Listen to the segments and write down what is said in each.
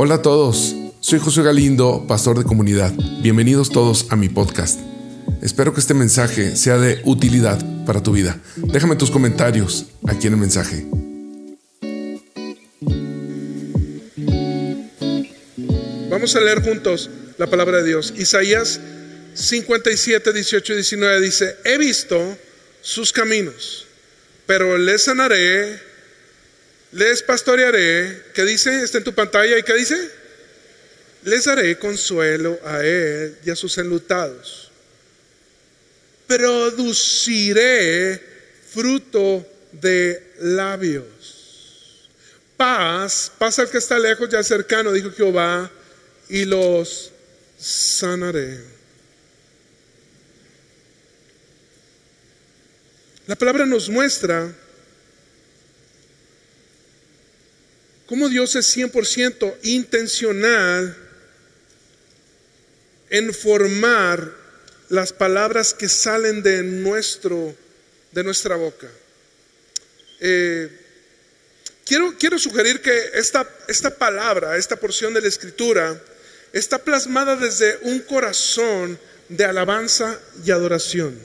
Hola a todos, soy José Galindo, pastor de comunidad. Bienvenidos todos a mi podcast. Espero que este mensaje sea de utilidad para tu vida. Déjame tus comentarios aquí en el mensaje. Vamos a leer juntos la palabra de Dios. Isaías 57, 18 y 19 dice, he visto sus caminos, pero les sanaré les pastorearé, ¿qué dice? Está en tu pantalla, ¿y qué dice? Les daré consuelo a él y a sus enlutados. Produciré fruto de labios. Paz, paz al que está lejos, ya cercano, dijo Jehová, y los sanaré. La palabra nos muestra cómo Dios es 100% intencional en formar las palabras que salen de, nuestro, de nuestra boca. Eh, quiero, quiero, sugerir que esta, esta palabra, esta porción de la escritura, está plasmada desde un corazón de alabanza y adoración.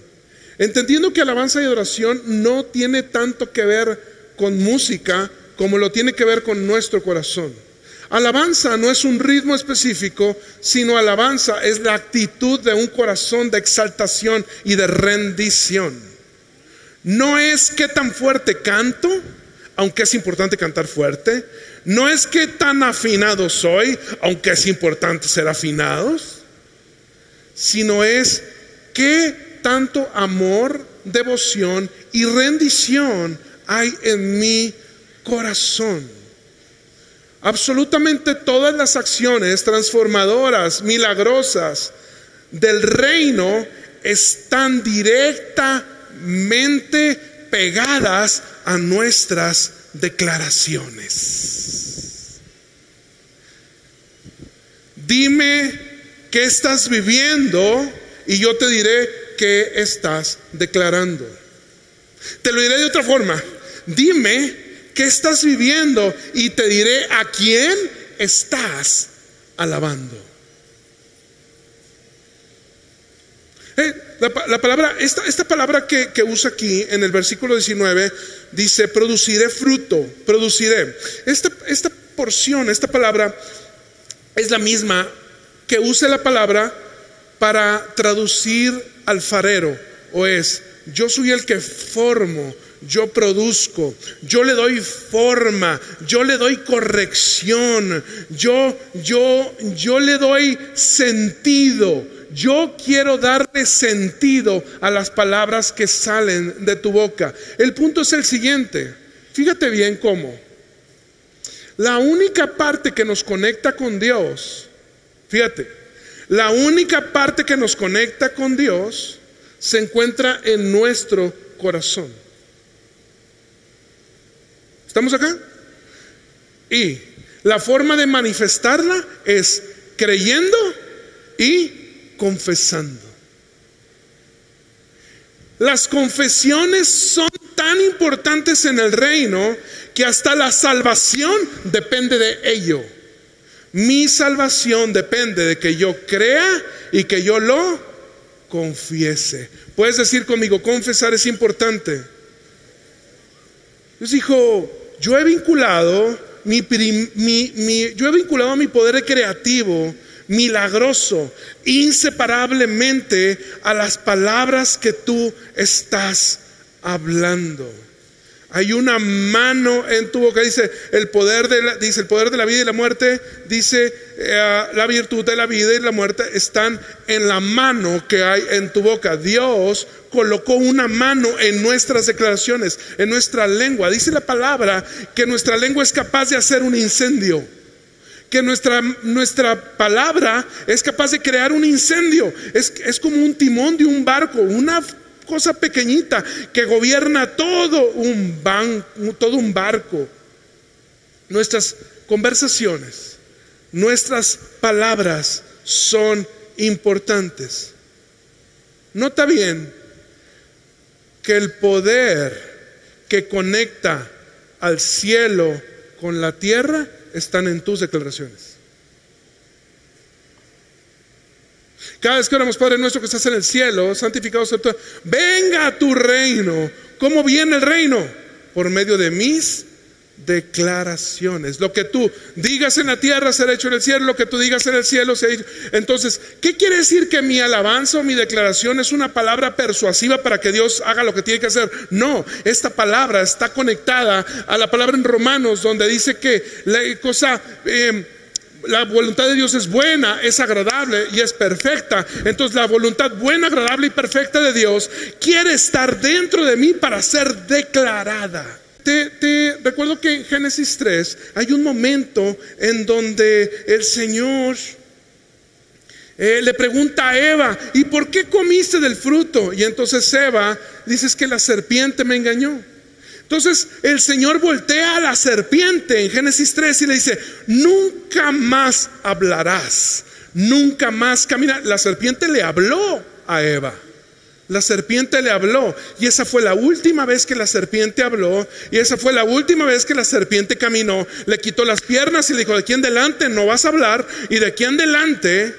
Entendiendo que alabanza y adoración no tiene tanto que ver con música, como lo tiene que ver con nuestro corazón. Alabanza no es un ritmo específico, sino alabanza es la actitud de un corazón de exaltación y de rendición. No es qué tan fuerte canto, aunque es importante cantar fuerte. No es qué tan afinado soy, aunque es importante ser afinados. Sino es qué tanto amor, devoción y rendición hay en mí corazón. Absolutamente todas las acciones transformadoras, milagrosas del reino están directamente pegadas a nuestras declaraciones. Dime qué estás viviendo y yo te diré qué estás declarando. Te lo diré de otra forma. Dime ¿Qué estás viviendo? Y te diré a quién estás alabando. Eh, la, palabra, esta, esta palabra que, que, usa aquí en el versículo 19 dice, produciré fruto, produciré. Esta, esta porción, esta palabra es la misma que usa la palabra para traducir alfarero, o es, yo soy el que formo, yo produzco, yo le doy forma, yo le doy corrección, yo, yo, yo le doy sentido. Yo quiero darle sentido a las palabras que salen de tu boca. El punto es el siguiente. Fíjate bien cómo. La única parte que nos conecta con Dios, fíjate, la única parte que nos conecta con Dios se encuentra en nuestro corazón. ¿Estamos acá? Y la forma de manifestarla es creyendo y confesando. Las confesiones son tan importantes en el reino que hasta la salvación depende de ello. Mi salvación depende de que yo crea y que yo lo confiese. Puedes decir conmigo, confesar es importante. Dios dijo, yo he vinculado mi, yo he vinculado mi poder creativo, milagroso, inseparablemente a las palabras que tú estás hablando. Hay una mano en tu boca, dice el poder de la, dice el poder de la vida y la muerte, dice eh, la virtud de la vida y la muerte están en la mano que hay en tu boca. Dios colocó una mano en nuestras declaraciones, en nuestra lengua. Dice la palabra que nuestra lengua es capaz de hacer un incendio que nuestra, nuestra palabra es capaz de crear un incendio. Es, es, como un timón de un barco, una cosa pequeñita que gobierna todo un, todo un barco. Nuestras conversaciones, nuestras palabras son importantes. Nota bien que el poder que conecta al cielo con la tierra están en tus declaraciones. Cada vez que oramos, Padre nuestro que estás en el cielo, santificado sea tu Venga a tu reino. ¿Cómo viene el reino? Por medio de mis declaraciones. Lo que tú digas en la tierra será hecho en el cielo, lo que tú digas en el cielo será hecho. Entonces, ¿qué quiere decir que mi alabanza o mi declaración es una palabra persuasiva para que Dios haga lo que tiene que hacer? No, esta palabra está conectada a la palabra en Romanos donde dice que la cosa... Em, la voluntad de Dios es buena, es agradable y es perfecta. Entonces la voluntad buena, agradable y perfecta de Dios quiere estar dentro de mí para ser declarada. Te, recuerdo que en Génesis 3 hay un momento en donde el Señor eh, le pregunta a Eva, ¿y por qué comiste del fruto? Y entonces Eva dice que la serpiente me engañó. Entonces el Señor voltea a la serpiente en Génesis 3 y le dice, nunca más hablarás, nunca más camina. La serpiente le habló a Eva. La serpiente le habló y esa fue la última vez que la serpiente habló y esa fue la última vez que la serpiente caminó. Le quitó las piernas y le dijo, de aquí en adelante no vas a hablar y de aquí en adelante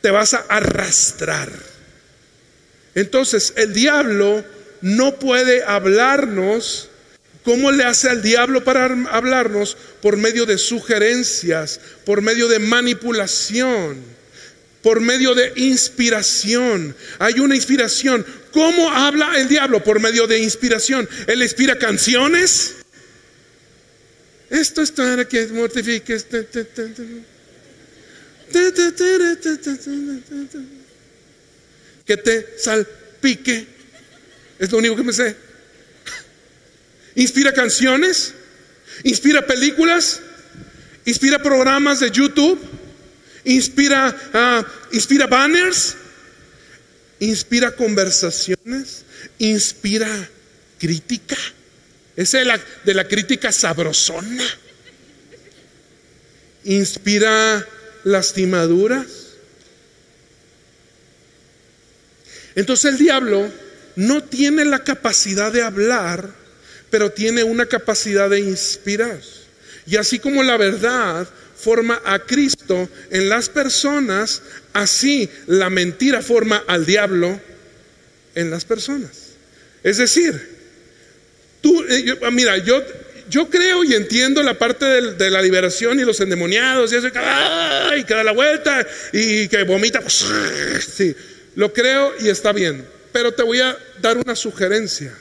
te vas a arrastrar. Entonces el diablo no puede hablarnos. ¿Cómo le hace al diablo para hablarnos? Por medio de sugerencias, por medio de manipulación por medio de inspiración. Hay una inspiración. ¿Cómo habla el diablo? Por medio de inspiración. Él inspira canciones. Esto es para que mortifiques. Que te salpique. Es lo único que me sé. Inspira canciones. Inspira películas. Inspira programas de YouTube inspira, ah, inspira banners, inspira conversaciones, inspira crítica. Esa es la, de la crítica sabrosona. Inspira lastimaduras. Entonces el diablo no tiene la capacidad de hablar, pero tiene una capacidad de inspirar. Y así como la verdad forma a Cristo en las personas, así la mentira forma al diablo en las personas. Es decir, tú, eh, ah, mira, yo, yo creo y entiendo la parte de, la liberación y los endemoniados y eso, y que da la vuelta y que vomita. Pues, sí, lo creo y está bien. Pero te voy a dar una sugerencia.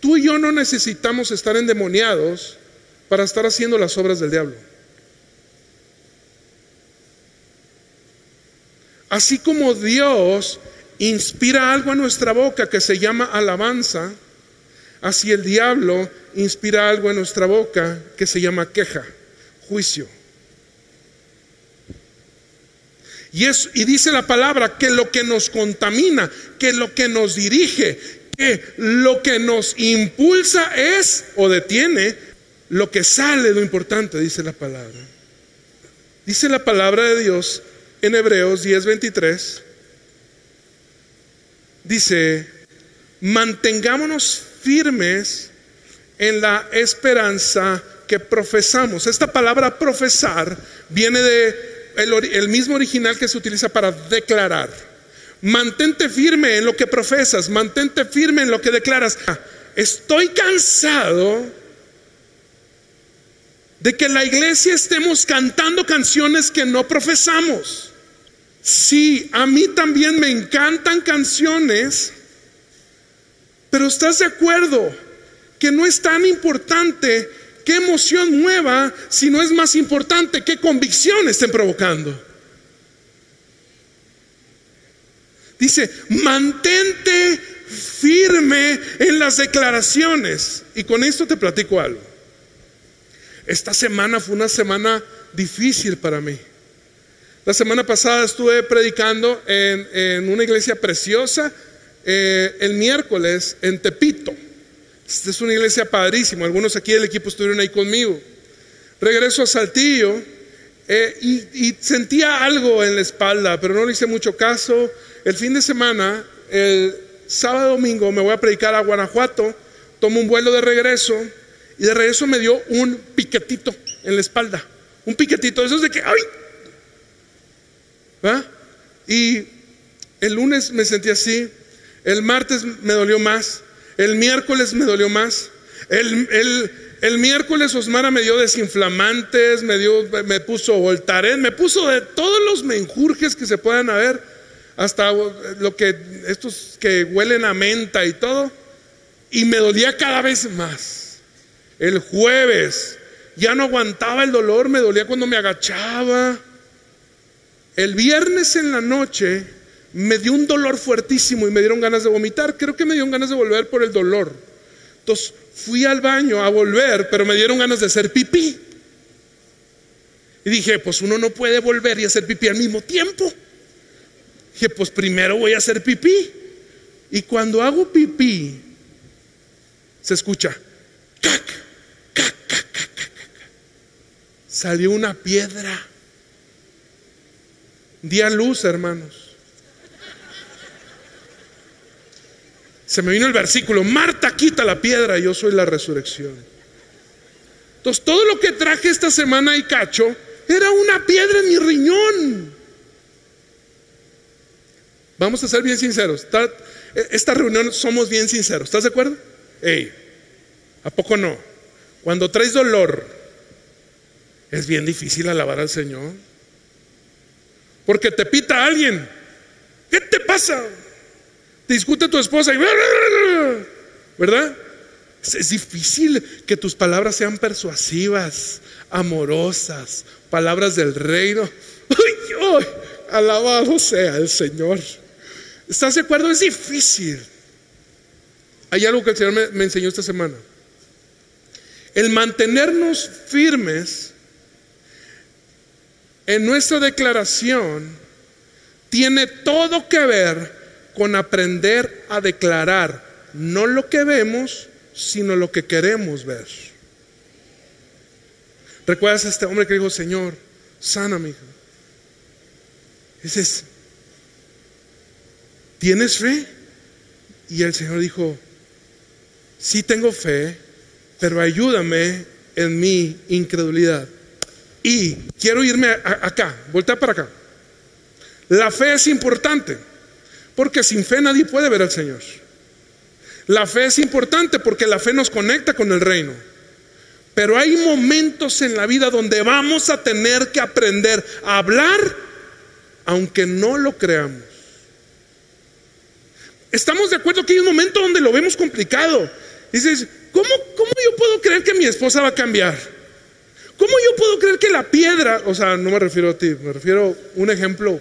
Tú y yo no necesitamos estar endemoniados para estar haciendo las obras del diablo. Así como Dios inspira algo a nuestra boca que se llama alabanza, así el diablo inspira algo en nuestra boca que se llama queja, juicio. Y, dice la palabra que lo que nos contamina, que lo que nos dirige, que lo que nos impulsa es o detiene lo que sale, lo importante, dice la palabra. Dice la palabra de Dios en Hebreos 10:23, dice, mantengámonos firmes en la esperanza que profesamos. Esta palabra profesar viene de el, mismo original que se utiliza para declarar. Mantente firme en lo que profesas, mantente firme en lo que declaras. Estoy cansado de que la iglesia estemos cantando canciones que no profesamos. Sí, a mí también me encantan canciones, pero ¿estás de acuerdo que no es tan importante qué emoción mueva, sino es más importante qué convicción estén provocando? Dice, mantente firme en las declaraciones. Y con esto te platico algo. Esta semana fue una semana difícil para mí. La semana pasada estuve predicando en, una iglesia preciosa eh, el miércoles en Tepito. Esta es una iglesia padrísima. Algunos aquí del equipo estuvieron ahí conmigo. Regreso a Saltillo eh, y, y, sentía algo en la espalda, pero no le hice mucho caso. El fin de semana, el sábado domingo, me voy a predicar a Guanajuato. Tomo un vuelo de regreso y de regreso me dio un piquetito en la espalda. Un piquetito. Eso es de que, ¡ay! Y el lunes me sentí así, el martes me dolió más, el miércoles me dolió más, el, el, miércoles Osmara me dio desinflamantes, me, dio, me puso Voltaren, me puso de todos los menjurjes que se puedan haber, hasta lo que, estos que huelen a menta y todo, y me dolía cada vez más. El jueves ya no aguantaba el dolor, me dolía cuando me agachaba. El viernes en la noche me dio un dolor fuertísimo y me dieron ganas de vomitar. Creo que me dieron ganas de volver por el dolor. Entonces fui al baño a volver, pero me dieron ganas de hacer pipí. Y dije, pues uno no puede volver y hacer pipí al mismo tiempo. Dije, pues primero voy a hacer pipí. Y cuando hago pipí, se escucha, cac. Salió una piedra. Día luz, hermanos. Se me vino el versículo, Marta quita la piedra, yo soy la resurrección. Entonces todo lo que traje esta semana y cacho era una piedra en mi riñón. Vamos a ser bien sinceros. Esta reunión somos bien sinceros. ¿Estás de acuerdo? Ey, ¿a poco no? Cuando traes dolor, es bien difícil alabar al Señor. Porque te pita alguien. ¿Qué te pasa? Te discute tu esposa y... ¿Verdad? Es, difícil que tus palabras sean persuasivas, amorosas, palabras del reino. ¡Ay, Alabado sea el Señor. ¿Estás de acuerdo? Es difícil. Hay algo que el Señor me, me enseñó esta semana. El mantenernos firmes en nuestra declaración tiene todo que ver con aprender a declarar no lo que vemos, sino lo que queremos ver. ¿Recuerdas a este hombre que dijo, Señor, sana mi hijo? Dices, ¿tienes fe? Y el Señor dijo, sí tengo fe, pero ayúdame en mi incredulidad. Y quiero irme acá, voltea para acá. La fe es importante. Porque sin fe nadie puede ver al Señor. La fe es importante porque la fe nos conecta con el reino. Pero hay momentos en la vida donde vamos a tener que aprender a hablar aunque no lo creamos. Estamos de acuerdo que hay un momento donde lo vemos complicado. Dices, ¿cómo, ¿cómo yo puedo creer que mi esposa va a cambiar? ¿Cómo yo puedo creer que la piedra, o sea, no me refiero a ti, me refiero a un ejemplo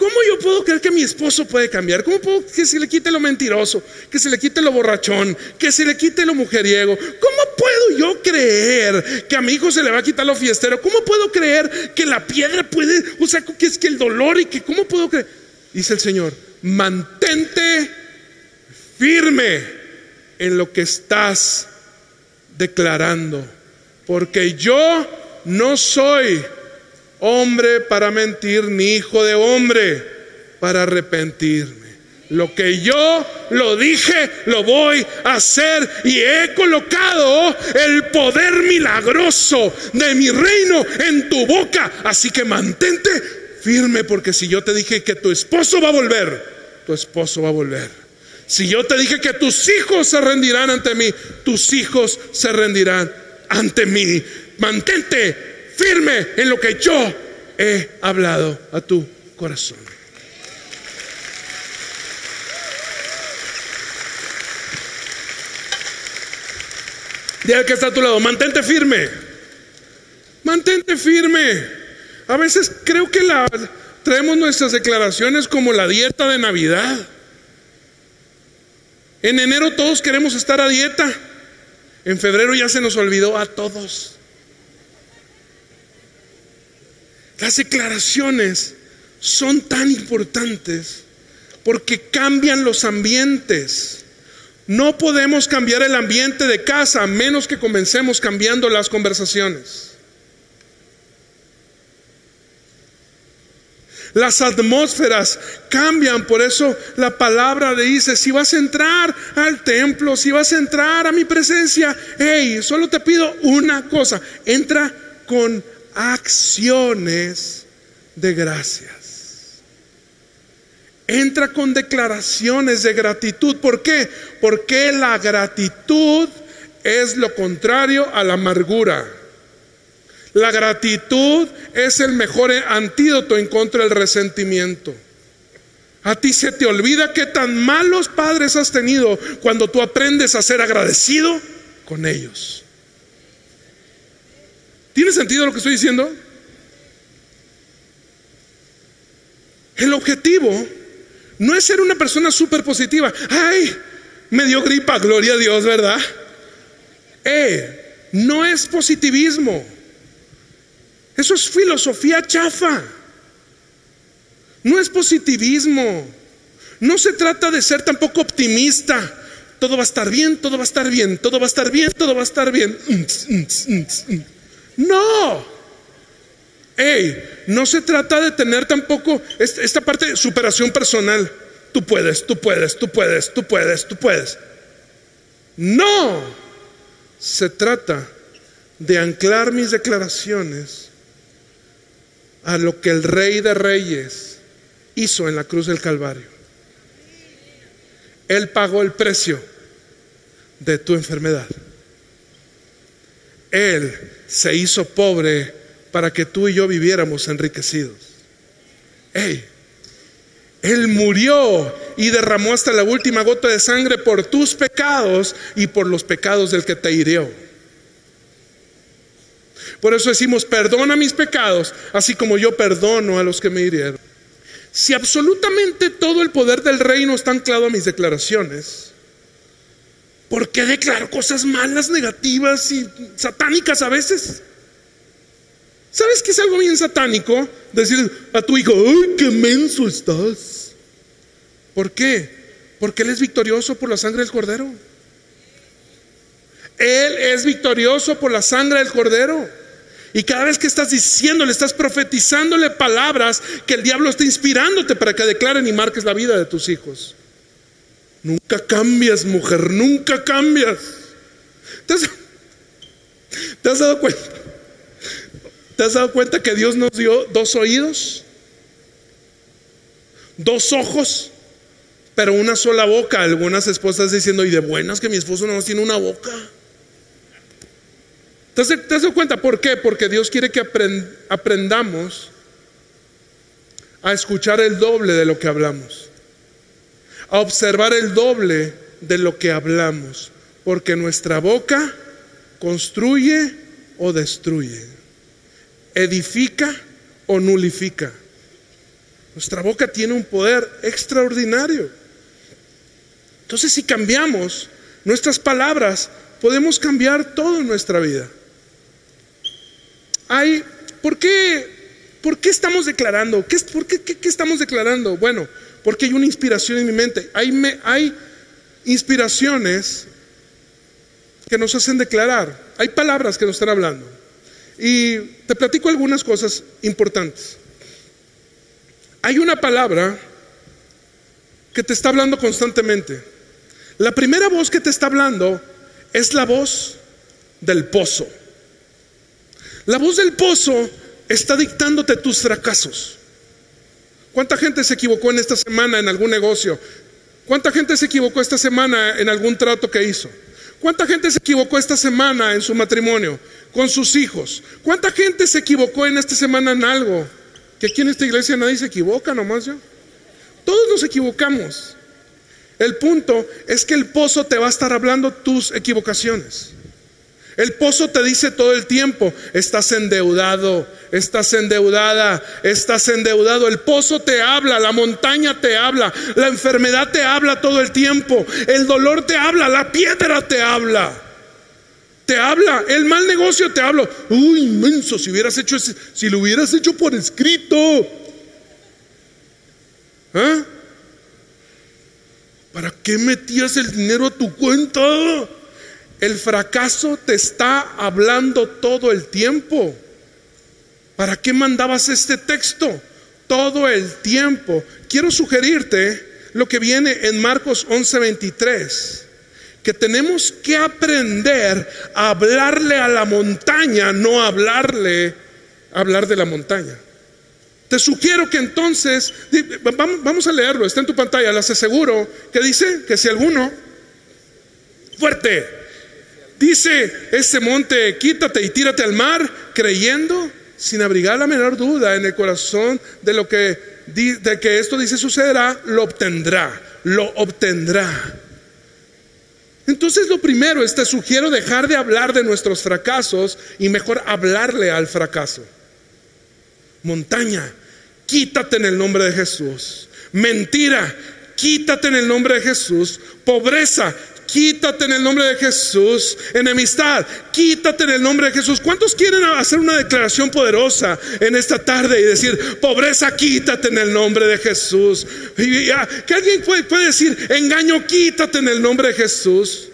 ¿Cómo yo puedo creer que mi esposo puede cambiar? ¿Cómo puedo que se le quite lo mentiroso? Que se le quite lo borrachón? Que se le quite lo mujeriego? ¿Cómo puedo yo creer que a mi hijo se le va a quitar lo fiestero? ¿Cómo puedo creer que la piedra puede, o sea, que es que el dolor y que, ¿cómo puedo creer? Dice el Señor, mantente firme en lo que estás declarando, porque yo no soy hombre para mentir, ni hijo de hombre para arrepentirme. Lo que yo lo dije, lo voy a hacer y he colocado el poder milagroso de mi reino en tu boca. Así que mantente firme porque si yo te dije que tu esposo va a volver, tu esposo va a volver. Si yo te dije que tus hijos se rendirán ante mí, tus hijos se rendirán ante mí. Mantente firme en lo que yo he hablado a tu corazón. Dile que está a tu lado, mantente firme. Mantente firme. A veces creo que traemos nuestras declaraciones como la dieta de Navidad. En enero todos queremos estar a dieta. En febrero ya se nos olvidó a todos. Las declaraciones son tan importantes porque cambian los ambientes. No podemos cambiar el ambiente de casa a menos que comencemos cambiando las conversaciones. Las atmósferas cambian, por eso la palabra dice, si vas a entrar al templo, si vas a entrar a mi presencia, hey, solo te pido una cosa, entra con acciones de gracias. Entra con declaraciones de gratitud. ¿Por qué? Porque la gratitud es lo contrario a la amargura. La gratitud es el mejor antídoto en contra del resentimiento. A ti se te olvida qué tan malos padres has tenido cuando tú aprendes a ser agradecido con ellos. ¿Tiene sentido lo que estoy diciendo? El objetivo no es ser una persona súper positiva. Ay, me dio gripa, gloria a Dios, ¿verdad? Eh, no es positivismo. Eso es filosofía chafa. No es positivismo. No se trata de ser tampoco optimista. Todo va a estar bien, todo va a estar bien, todo va a estar bien, todo va a estar bien. No. Hey, no se trata de tener tampoco esta parte de superación personal. Tú puedes, tú puedes, tú puedes, tú puedes, tú puedes. No. Se trata de anclar mis declaraciones a lo que el rey de reyes hizo en la cruz del Calvario. Él pagó el precio de tu enfermedad. Él se hizo pobre para que tú y yo viviéramos enriquecidos. él murió y derramó hasta la última gota de sangre por tus pecados y por los pecados del que te hirió. Por eso decimos, perdona mis pecados, así como yo perdono a los que me hirieron. Si absolutamente todo el poder del reino está anclado a mis declaraciones, ¿por qué declaro cosas malas, negativas y satánicas a veces? ¿Sabes qué es algo bien satánico? Decir a tu hijo, ¡ay, qué menso estás! ¿Por qué? Porque Él es victorioso por la sangre del cordero. Él es victorioso por la sangre del cordero. Y cada vez que estás diciéndole, estás profetizándole palabras que el diablo está inspirándote para que declaren y marques la vida de tus hijos. Nunca cambias, mujer, nunca cambias. ¿Te has, ¿Te has, dado cuenta? ¿Te has dado cuenta que Dios nos dio dos oídos? Dos ojos, pero una sola boca. Algunas esposas diciendo, y de buenas que mi esposo no tiene una boca. ¿Te has, dado cuenta por qué? Porque Dios quiere que aprendamos a escuchar el doble de lo que hablamos, a observar el doble de lo que hablamos, porque nuestra boca construye o destruye, edifica o nulifica. Nuestra boca tiene un poder extraordinario. Entonces si cambiamos nuestras palabras, podemos cambiar todo en nuestra vida. Hay, ¿por qué, por qué estamos declarando? ¿Qué, ¿Por qué, qué, estamos declarando? Bueno, porque hay una inspiración en mi mente. Hay, inspiraciones que nos hacen declarar. Hay palabras que nos están hablando. Y te platico algunas cosas importantes. Hay una palabra que te está hablando constantemente. La primera voz que te está hablando es la voz del pozo. La voz del pozo está dictándote tus fracasos. ¿Cuánta gente se equivocó en esta semana en algún negocio? ¿Cuánta gente se equivocó esta semana en algún trato que hizo? ¿Cuánta gente se equivocó esta semana en su matrimonio, con sus hijos? ¿Cuánta gente se equivocó en esta semana en algo? Que aquí en esta iglesia nadie se equivoca, nomás yo. Todos nos equivocamos. El punto es que el pozo te va a estar hablando tus equivocaciones. El pozo te dice todo el tiempo, estás endeudado, estás endeudada, estás endeudado. El pozo te habla, la montaña te habla, la enfermedad te habla todo el tiempo, el dolor te habla, la piedra te habla. Te habla, el mal negocio te habla. Uy, inmenso, si hubieras hecho si lo hubieras hecho por escrito. ¿Ah? ¿Para qué metías el dinero a tu cuenta? El fracaso te está hablando todo el tiempo. ¿Para qué mandabas este texto? Todo el tiempo. Quiero sugerirte lo que viene en Marcos 11:23, que tenemos que aprender a hablarle a la montaña, no hablarle hablar de la montaña. Te sugiero que entonces, vamos a leerlo, está en tu pantalla, les aseguro, que dice que si alguno, fuerte, dice ese monte, quítate y tírate al mar, creyendo, sin abrigar la menor duda en el corazón de lo que, de que esto dice sucederá, lo obtendrá, lo obtendrá. Entonces lo primero es te sugiero dejar de hablar de nuestros fracasos y mejor hablarle al fracaso. Montaña, quítate en el nombre de Jesús. Mentira, quítate en el nombre de Jesús. Pobreza, quítate en el nombre de Jesús. Enemistad, quítate en el nombre de Jesús. ¿Cuántos quieren hacer una declaración poderosa en esta tarde y decir, pobreza, quítate en el nombre de Jesús? Y, que alguien puede, puede decir, engaño, quítate en el nombre de Jesús.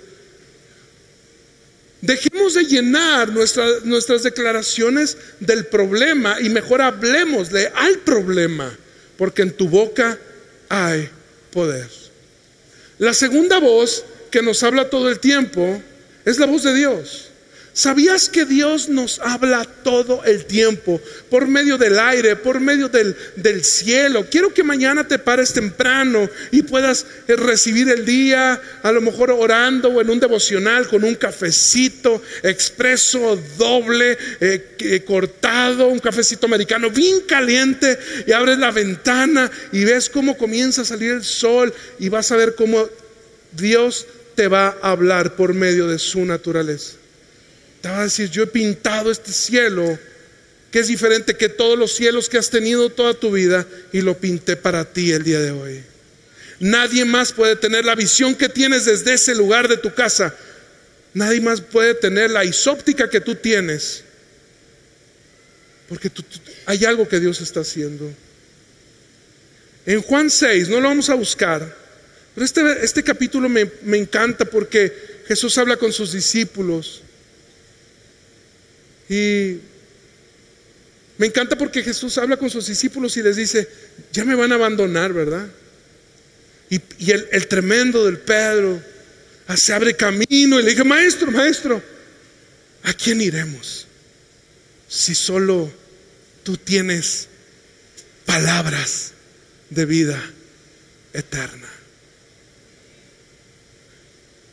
Dejemos de llenar nuestras declaraciones del problema y mejor hablemosle al problema, porque en tu boca hay poder. La segunda voz que nos habla todo el tiempo es la voz de Dios. ¿Sabías que Dios nos habla todo el tiempo por medio del aire, por medio del, cielo? Quiero que mañana te pares temprano y puedas eh, recibir el día, a lo mejor orando o en un devocional con un cafecito expreso, doble, eh, cortado, un cafecito americano bien caliente y abres la ventana y ves cómo comienza a salir el sol y vas a ver cómo Dios te va a hablar por medio de su naturaleza. Te va a decir, yo he pintado este cielo que es diferente que todos los cielos que has tenido toda tu vida y lo pinté para ti el día de hoy. Nadie más puede tener la visión que tienes desde ese lugar de tu casa. Nadie más puede tener la isóptica que tú tienes. Porque hay algo que Dios está haciendo. En Juan 6, no lo vamos a buscar, pero este, este capítulo me, me encanta porque Jesús habla con sus discípulos y me encanta porque Jesús habla con sus discípulos y les dice, ya me van a abandonar, ¿verdad? Y, el, tremendo del Pedro ah, se abre camino y le dice, maestro, maestro, ¿a quién iremos? Si solo tú tienes palabras de vida eterna.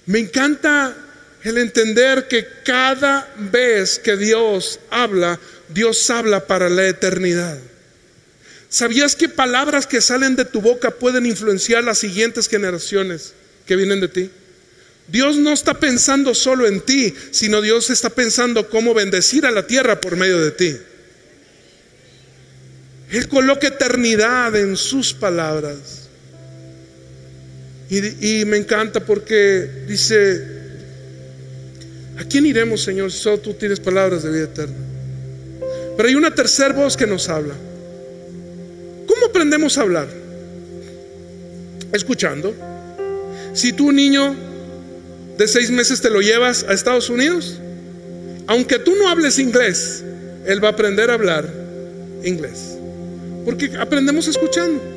Me encanta el entender que cada vez que Dios habla, Dios habla para la eternidad. ¿Sabías que palabras que salen de tu boca pueden influenciar las siguientes generaciones que vienen de ti? Dios no está pensando solo en ti, sino Dios está pensando cómo bendecir a la tierra por medio de ti. Él coloca eternidad en sus palabras. Y, me encanta porque dice, ¿A quién iremos, Señor, si solo tú tienes palabras de vida eterna? Pero hay una tercera voz que nos habla. ¿Cómo aprendemos a hablar? Escuchando. Si tú, niño de seis meses, te lo llevas a Estados Unidos, aunque tú no hables inglés, él va a aprender a hablar inglés. Porque aprendemos escuchando.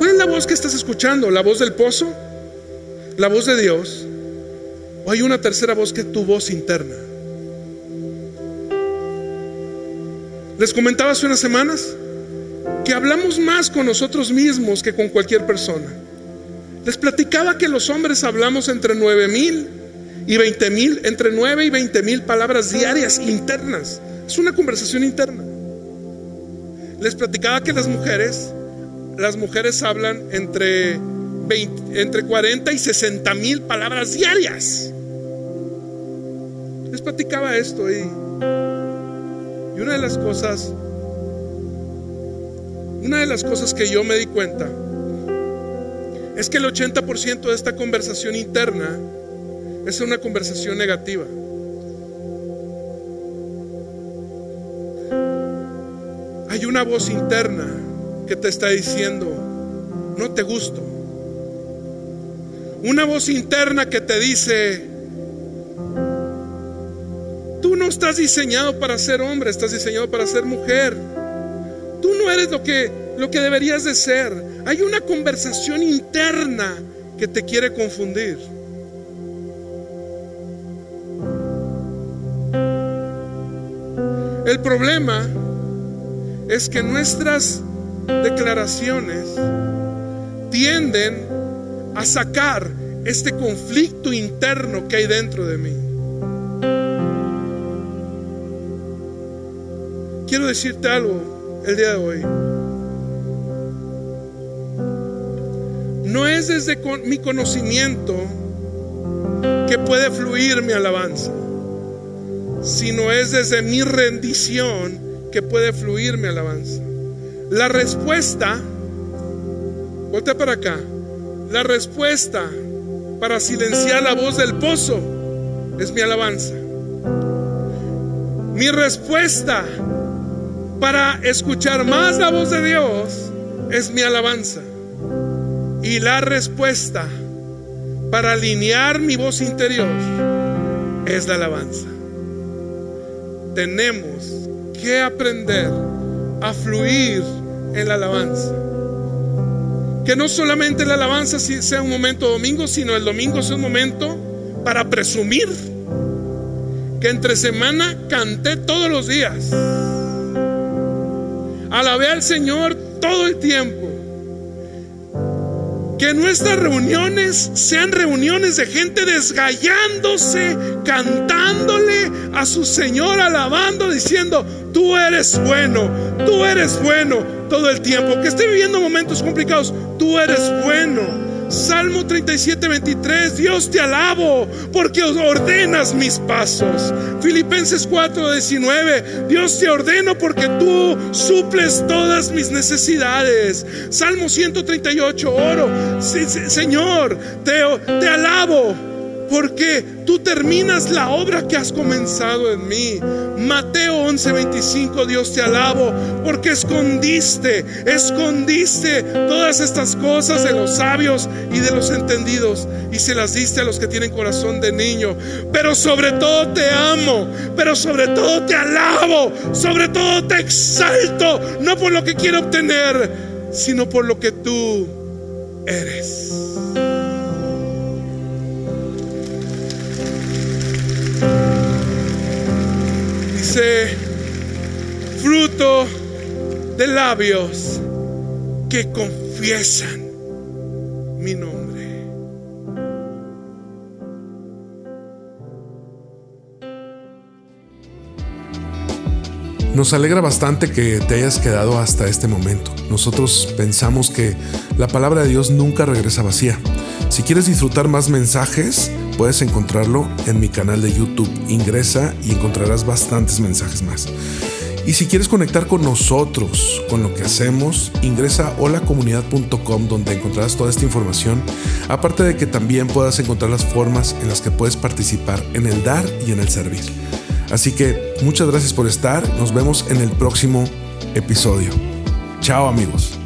¿Cuál es la voz que estás escuchando? ¿La voz del pozo? ¿La voz de Dios? ¿O hay una tercera voz que es tu voz interna? Les comentaba hace unas semanas que hablamos más con nosotros mismos que con cualquier persona. Les platicaba que los hombres hablamos entre nueve mil y veinte mil, entre nueve y veinte mil palabras diarias internas. Es una conversación interna. Les platicaba que las mujeres, las mujeres hablan entre entre 40 y 60 mil palabras diarias. Les platicaba esto y, y una de las cosas, una de las cosas que yo me di cuenta es que el 80% de esta conversación interna es una conversación negativa. Hay una voz interna que te está diciendo, no te gusto. Una voz interna que te dice, tú no estás diseñado para ser hombre, estás diseñado para ser mujer. Tú no eres lo que, lo que deberías de ser. Hay una conversación interna que te quiere confundir. El problema es que nuestras declaraciones tienden a sacar este conflicto interno que hay dentro de mí. Quiero decirte algo el día de hoy. No es desde mi conocimiento que puede fluir mi alabanza, sino es desde mi rendición que puede fluir mi alabanza. La respuesta, voltea para acá, la respuesta para silenciar la voz del pozo es mi alabanza. Mi respuesta para escuchar más la voz de Dios es mi alabanza. Y la respuesta para alinear mi voz interior es la alabanza. Tenemos que aprender a fluir en la alabanza. Que no solamente la alabanza sea un momento domingo, sino el domingo sea un momento para presumir que entre semana canté todos los días. Alabé al Señor todo el tiempo. Que nuestras reuniones sean reuniones de gente desgallándose, a su Señor, alabando, diciendo, tú eres bueno, tú eres bueno todo el tiempo. Que esté viviendo momentos complicados, tú eres bueno. Salmo 37, 23, Dios te alabo porque ordenas mis pasos. Filipenses 4, 19, Dios te ordeno porque tú suples todas mis necesidades. Salmo 138, oro, Señor, te alabo porque tú terminas la obra que has comenzado en mí. Mateo 11:25, Dios te alabo, porque escondiste, escondiste todas estas cosas de los sabios y de los entendidos y se las diste a los que tienen corazón de niño. Pero sobre todo te amo, pero sobre todo te alabo, sobre todo te exalto, no por lo que quiero obtener, sino por lo que tú eres. De labios que confiesan mi nombre. Nos alegra bastante que te hayas quedado hasta este momento. Nosotros pensamos que la palabra de Dios nunca regresa vacía. Si quieres disfrutar más mensajes, puedes encontrarlo en mi canal de YouTube. Ingresa y encontrarás bastantes mensajes más. Y si quieres conectar con nosotros, con lo que hacemos, ingresa a holacomunidad.com donde encontrarás toda esta información, aparte de que también puedas encontrar las formas en las que puedes participar en el dar y en el servir. Así que muchas gracias por estar, nos vemos en el próximo episodio. Chao amigos.